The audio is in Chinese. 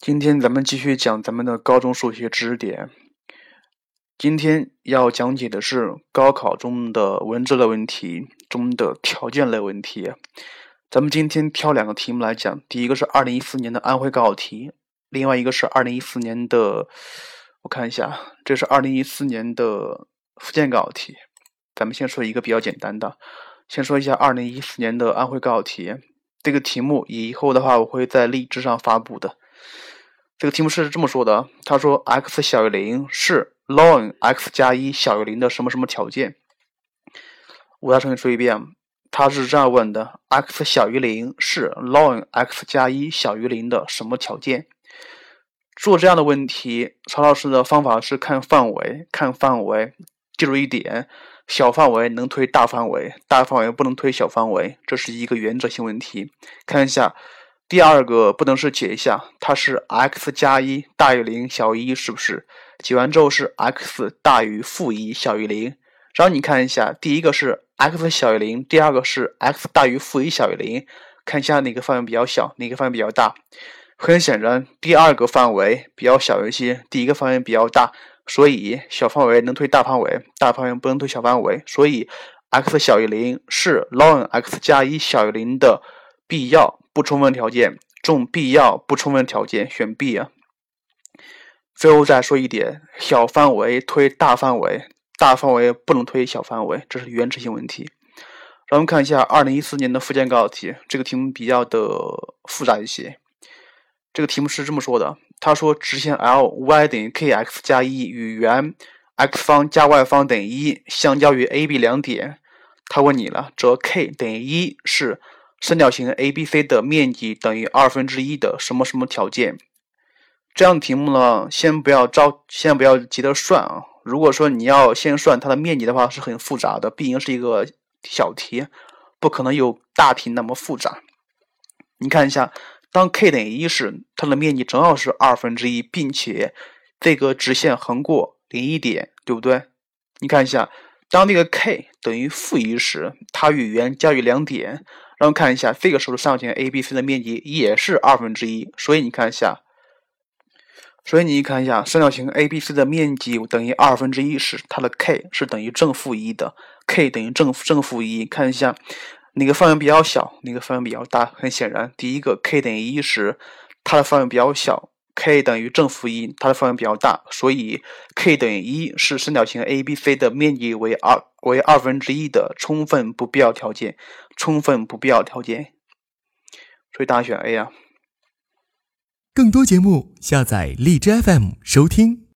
今天咱们继续讲咱们的高中数学知识点。今天要讲解的是高考中的文字类问题中的条件类问题。咱们今天挑两个题目来讲，第一个是二零一四年的安徽高考题，另外一个是二零一四年的，我看一下，这是二零一四年的福建高考题。咱们先说一个比较简单的，先说一下二零一四年的安徽高考题。这个题目以后的话，我会在荔枝上发布的。这个题目是这么说的：他说，x 小于零是 ln x 加一小于零的什么什么条件？我再重新说一遍，他是这样问的：x 小于零是 ln x 加一小于零的什么条件？做这样的问题，曹老师的方法是看范围，看范围，记住一点：小范围能推大范围，大范围不能推小范围，这是一个原则性问题。看一下。第二个不等式解一下，它是 x 加一大于零小于一，是不是？解完之后是 x 大于负一小于零。然后你看一下，第一个是 x 小于零，第二个是 x 大于负一小于零，看一下哪个范围比较小，哪个范围比较大。很显然，第二个范围比较小一些，第一个范围比较大，所以小范围能推大范围，大范围不能推小范围。所以 x 小于零是 ln x 加一小于零的必要。不充分条件中必要不充分条件选 B 啊。最后再说一点，小范围推大范围，大范围不能推小范围，这是原则性问题。咱们看一下二零一四年的福建高考题，这个题目比较的复杂一些。这个题目是这么说的：他说直线 l y 等于 kx 加一与圆 x 方加 y 方等于一相交于 A、B 两点，他问你了，则 k 等于一是。三角形 ABC 的面积等于二分之一的什么什么条件？这样的题目呢，先不要着，先不要急着算啊。如果说你要先算它的面积的话，是很复杂的，毕竟是一个小题，不可能有大题那么复杂。你看一下，当 k 等于一时，它的面积正好是二分之一，并且这个直线横过零一点，对不对？你看一下，当那个 k 等于负一时，它与圆交于两点。然后看一下，这个时候的三角形 ABC 的面积也是二分之一，所以你看一下，所以你看一下，三角形 ABC 的面积等于二分之一时，它的 k 是等于正负一的，k 等于正正负一。看一下哪个范围比较小，哪个范围比较大？很显然，第一个 k 等于一时，它的范围比较小；k 等于正负一，它的范围比较大。所以 k 等于一是三角形 ABC 的面积为二为二分之一的充分不必要条件。充分不必要条件，所以答案选 A 啊。更多节目，下载荔枝 FM 收听。